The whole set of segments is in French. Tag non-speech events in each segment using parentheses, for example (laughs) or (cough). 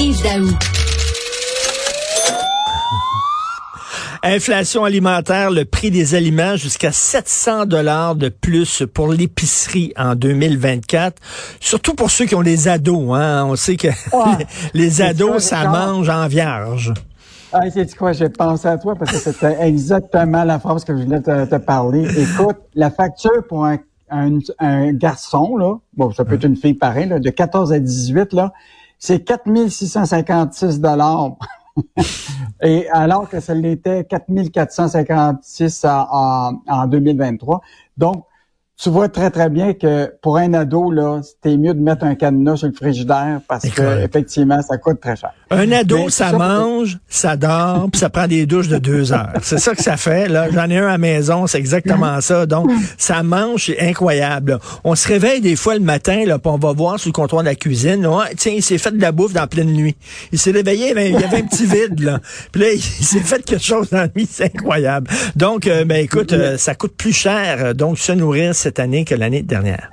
Yves (laughs) Daou. Inflation alimentaire, le prix des aliments jusqu'à 700 dollars de plus pour l'épicerie en 2024. Surtout pour ceux qui ont des ados, hein. On sait que (laughs) les, ados, ça mange en vierge. Ah, c'est quoi? J'ai pensé à toi parce que c'était exactement la phrase que je voulais te, parler. Écoute, la facture pour un, garçon, là, bon, ça peut être une fille pareille, là, de 14 à 18, là, c'est 4656 dollars (laughs) Et alors que ça l'était 4456 en, en 2023. Donc, tu vois très, très bien que pour un ado, là, c'était mieux de mettre un cadenas sur le frigidaire parce que effectivement, ça coûte très cher. Un ado, ça, mange, ça dort, puis ça prend des douches de deux heures. C'est ça que ça fait. Là, j'en ai un à la maison, c'est exactement ça. Donc, ça mange, c'est incroyable. On se réveille des fois le matin, là, puis on va voir sur le comptoir de la cuisine. tiens, il s'est fait de la bouffe dans pleine nuit. Il s'est réveillé, mais il y avait un petit vide, là. Puis là, il (laughs) s'est fait quelque chose dans la nuit, c'est incroyable. Donc, euh, ben écoute, euh, ça coûte plus cher. Donc, se nourrir, année que l'année dernière?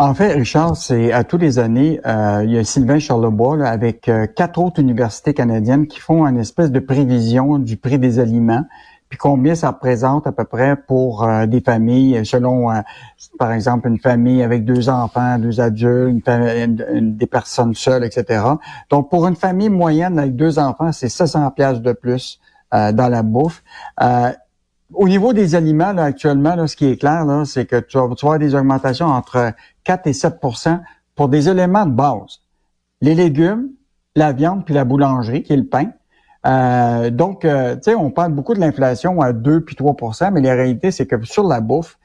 En fait, Richard, c'est à tous les années, euh, il y a Sylvain Charlebois avec euh, quatre autres universités canadiennes qui font une espèce de prévision du prix des aliments, puis combien ça représente à peu près pour euh, des familles, selon, par exemple, une famille avec deux enfants, deux adultes, des personnes seules, etc. Donc, pour une famille moyenne avec deux enfants, c'est 700 pièces de plus dans la bouffe. Au niveau des aliments, là, actuellement, là, ce qui est clair, c'est que tu vas, avoir des augmentations entre 4 et 7% pour des éléments de base. Les légumes, la viande, puis la boulangerie, qui est le pain. Euh, donc, euh, tu sais, on parle beaucoup de l'inflation à 2 puis 3% mais la réalité, c'est que sur la bouffe,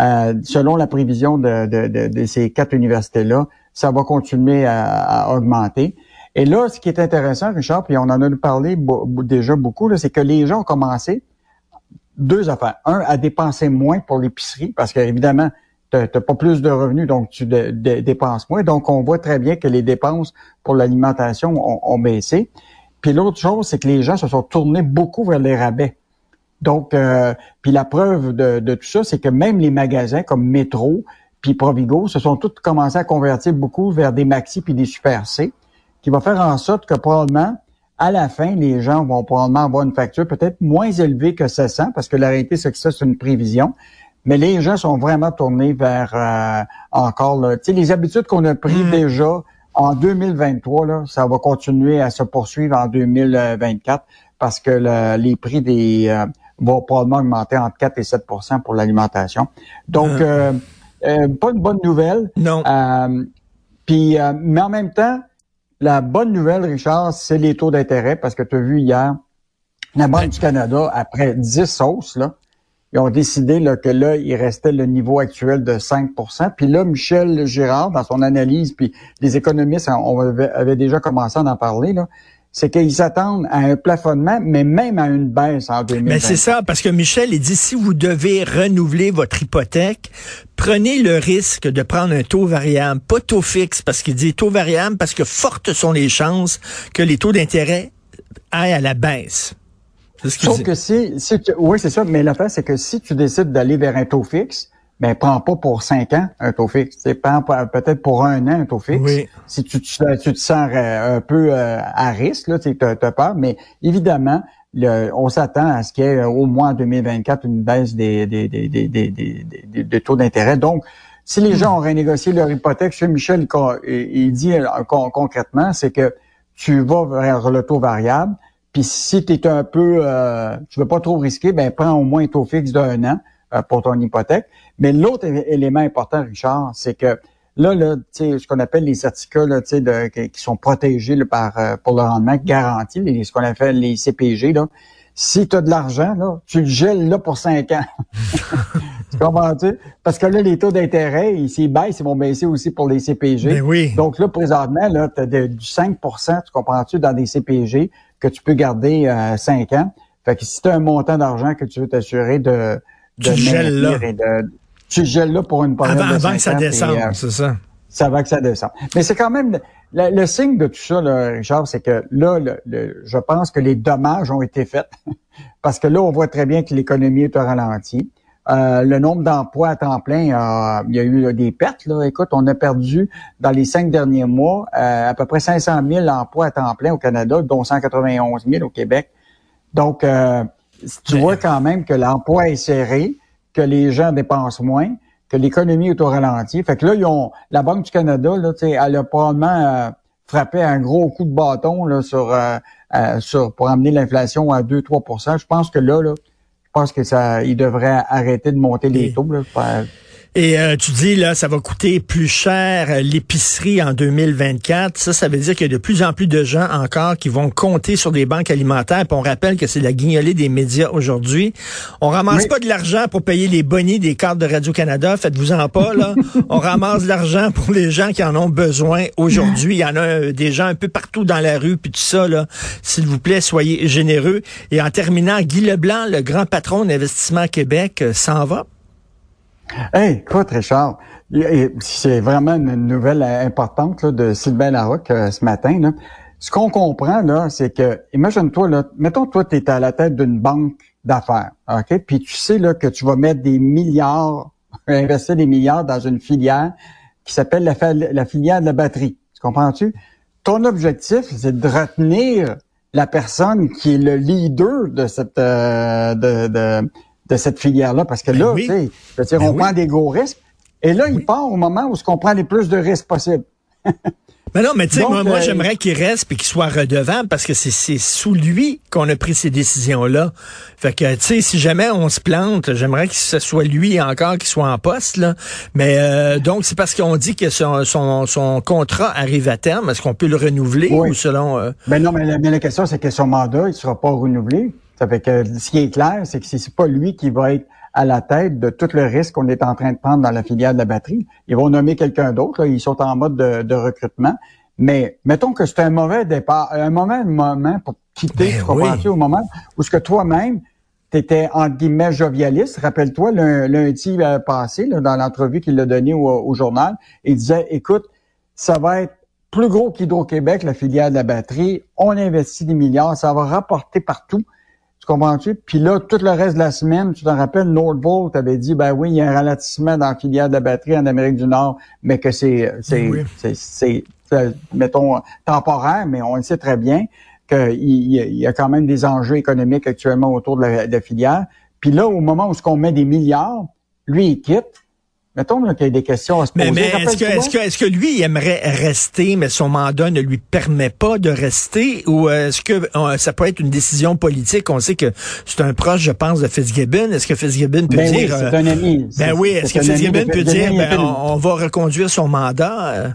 euh, selon la prévision de, de, de, ces quatre universités-là, ça va continuer à, augmenter. Et là, ce qui est intéressant, Richard, puis on en a parlé déjà beaucoup, c'est que les gens ont commencé deux affaires. Un, à dépenser moins pour l'épicerie, parce qu'évidemment, tu n'as pas plus de revenus, donc tu dépenses moins. Donc, on voit très bien que les dépenses pour l'alimentation ont, baissé. Puis l'autre chose, c'est que les gens se sont tournés beaucoup vers les rabais. Donc, euh, puis la preuve de, tout ça, c'est que même les magasins comme Métro puis Provigo se sont tous commencés à convertir beaucoup vers des Maxi puis des Super C, qui va faire en sorte que probablement à la fin, les gens vont probablement avoir une facture peut-être moins élevée que 700 parce que la réalité, c'est que ça, c'est une prévision. Mais les gens sont vraiment tournés vers euh, encore là, les habitudes qu'on a prises mm. déjà en 2023, là, ça va continuer à se poursuivre en 2024 parce que les prix des euh, vont probablement augmenter entre 4 et 7% pour l'alimentation. Donc, mm. euh, euh, pas une bonne nouvelle. Non. Puis, mais en même temps, la bonne nouvelle, Richard, c'est les taux d'intérêt, parce que tu as vu hier, la Banque du Canada, après 10 hausses, là, ils ont décidé que là, il restait le niveau actuel de 5% Puis là, Michel Girard, dans son analyse, puis les économistes on avait, déjà commencé à en parler, là, c'est qu'ils s'attendent à un plafonnement, mais même à une baisse en 2020. Mais c'est ça, parce que Michel, il dit, si vous devez renouveler votre hypothèque, prenez le risque de prendre un taux variable, pas taux fixe, parce qu'il dit taux variable, parce que fortes sont les chances que les taux d'intérêt aillent à la baisse. Sauf que si, si oui, c'est ça, mais l'affaire, c'est que si tu décides d'aller vers un taux fixe, ben prends pas pour cinq ans un taux fixe. Prends peut-être pour un an un taux fixe. Si tu, tu, te sens euh, un peu euh, à risque, là, tu as, peur, mais évidemment, on s'attend à ce qu'il y ait euh, au moins en 2024 une baisse des, des, des, des, des taux d'intérêt. Donc, si les gens ont renégocié leur hypothèque, chez Michel, il dit concrètement, c'est que tu vas vers le taux variable, puis si tu es un peu, euh, tu veux pas trop risquer, ben prends au moins un taux fixe d'un an pour ton hypothèque. Mais l'autre élément important, Richard, c'est que là, là ce qu'on appelle les certificats là, de, qui sont protégés par euh, pour le rendement garanti, les, ce qu'on appelle les CPG, là, si tu as de l'argent, là, tu le gèles là pour cinq ans. (laughs) tu comprends-tu? Parce que là, les taux d'intérêt, ils baissent, ils vont baisser aussi pour les CPG. Ben oui. Donc là, présentement, là, tu as du 5% tu comprends-tu, dans des CPG que tu peux garder euh, 5 ans. Fait que si tu as un montant d'argent que tu veux t'assurer de, de tu gèles là. Et de, tu gèles là pour une période avant, de avant que ça descende, euh, c'est ça. Ça va que ça descende. Mais c'est quand même le, signe de tout ça, là, Richard, c'est que là, je pense que les dommages ont été faits (laughs) parce que là, on voit très bien que l'économie est au ralenti. Euh, le nombre d'emplois à temps plein, il y a eu des pertes. Là. Écoute, on a perdu dans les cinq derniers mois euh, à peu près 500 000 emplois à temps plein au Canada, dont 191 000 au Québec. Donc, euh, tu vois quand même que l'emploi est serré, que les gens dépensent moins, que l'économie est au ralenti. Fait que là, ils ont la Banque du Canada, là, elle a probablement frappé un gros coup de bâton là, sur, sur pour amener l'inflation à 2-3% Je pense que là, là je pense que ça, il devrait arrêter de monter les taux. Là, et euh, tu dis, là, ça va coûter plus cher euh, l'épicerie en 2024. Ça, ça veut dire qu'il y a de plus en plus de gens encore qui vont compter sur des banques alimentaires. Puis on rappelle que c'est la guignolée des médias aujourd'hui. On ramasse pas de l'argent pour payer les bonnies des cartes de Radio-Canada. Faites-vous-en pas, (laughs) là. on ramasse de l'argent pour les gens qui en ont besoin aujourd'hui. Il y en a euh, des gens un peu partout dans la rue, puis tout ça, là. S'il vous plaît, soyez généreux. Et en terminant, Guy Leblanc, le grand patron d'Investissement Québec, s'en va. Hey, écoute, Richard, c'est vraiment une nouvelle importante de Sylvain Larocque euh, ce matin. Ce qu'on comprend, c'est que, imagine-toi, mettons, toi, tu es à la tête d'une banque d'affaires, OK? Puis tu sais là, que tu vas mettre des milliards, (laughs) investir des milliards dans une filière qui s'appelle la, filière de la batterie. Tu comprends-tu? Ton objectif, c'est de retenir la personne qui est le leader de cette euh, de de cette filière-là. Parce que ben là, tu sais, ben on prend des gros risques. Et là, il part au moment où on prend les plus de risques possibles. Mais non, mais tu sais, moi, moi euh, j'aimerais qu'il reste et qu'il soit redevable parce que c'est sous lui qu'on a pris ces décisions-là. Fait que, tu sais, si jamais on se plante, j'aimerais que ce soit lui encore qui soit en poste, là. Mais euh, donc, c'est parce qu'on dit que son, son, son, contrat arrive à terme. Est-ce qu'on peut le renouveler ou selon... Euh... Ben non, mais la, mais la question, c'est que son mandat, il sera pas renouvelé. Ça fait que ce qui est clair, c'est que c'est pas lui qui va être à la tête de tout le risque qu'on est en train de prendre dans la filière de la batterie. Ils vont nommer quelqu'un d'autre. Ils sont en mode de, recrutement. Mais mettons que c'est un mauvais départ, un mauvais moment pour quitter, ben au moment où ce que toi-même, tu étais entre guillemets jovialiste. Rappelle-toi, lundi euh, passé, dans l'entrevue qu'il a donnée au, au, journal, il disait, écoute, ça va être plus gros qu'Hydro-Québec, la filière de la batterie. On investit des milliards, ça va rapporter partout. Tu comprends-tu? Puis là, tout le reste de la semaine, tu t'en rappelles, Nordvolt avait dit, ben oui, il y a un ralentissement dans la filière de la batterie en Amérique du Nord, mais que c'est, c'est, c'est, mettons, temporaire, mais on le sait très bien qu'il y, a quand même des enjeux économiques actuellement autour de la, de la filière. Puis là, au moment où ce qu'on met des milliards, lui, il quitte, Mettons qu'il y a des questions à se poser. Mais, est-ce que, est-ce que, est-ce que lui, il aimerait rester, mais son mandat ne lui permet pas de rester, ou est-ce que euh, ça peut être une décision politique? On sait que c'est un proche, je pense, de Fitzgibbon. Est-ce que Fitzgibbon peut ben dire... Oui, c'est un ami. Ben oui, est-ce que Fitzgibbon peut dire, ben, on, va reconduire son mandat? Euh?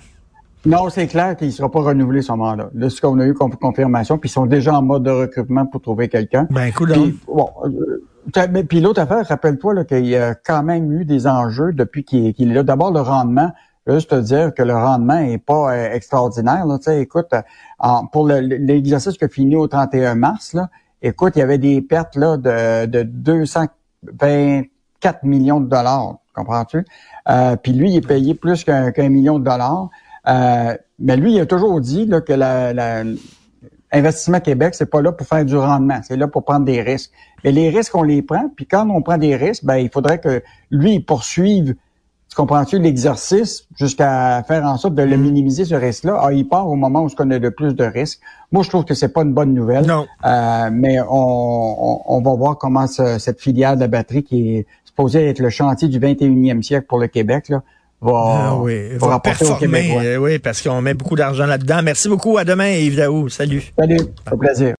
Non, c'est clair qu'il ne sera pas renouvelé son mandat. Là, ce qu'on a eu comme confirmation, puis ils sont déjà en mode de recrutement pour trouver quelqu'un. Ben, cool. Bon, euh, mais puis l'autre affaire, rappelle-toi qu'il y a quand même eu des enjeux depuis qu'il est là. D'abord, le rendement. Juste te dire que le rendement est pas euh, extraordinaire. Là. écoute, pour l'exercice qui a fini au 31 mars, là, écoute, il y avait des pertes là, de, de 224 millions de dollars. Comprends-tu? Euh, puis lui, il est payé plus qu'un million de dollars. Euh, mais lui, il a toujours dit là, que la, la Investissement Québec, c'est pas là pour faire du rendement, c'est là pour prendre des risques. Mais les risques, on les prend, puis quand on prend des risques, ben il faudrait que lui il poursuive, tu comprends-tu, l'exercice jusqu'à faire en sorte de le mm. minimiser ce risque-là. Ah, il part au moment où on a le plus de risques. Moi, je trouve que c'est pas une bonne nouvelle. Non. Euh, mais on, on, va voir comment cette filière de batterie qui est supposée être le chantier du 21e siècle pour le Québec, là, va, ah oui, va, performer. oui, parce qu'on met beaucoup d'argent là-dedans. Merci beaucoup. À demain, Yves Daou. Salut. Salut. Au plaisir.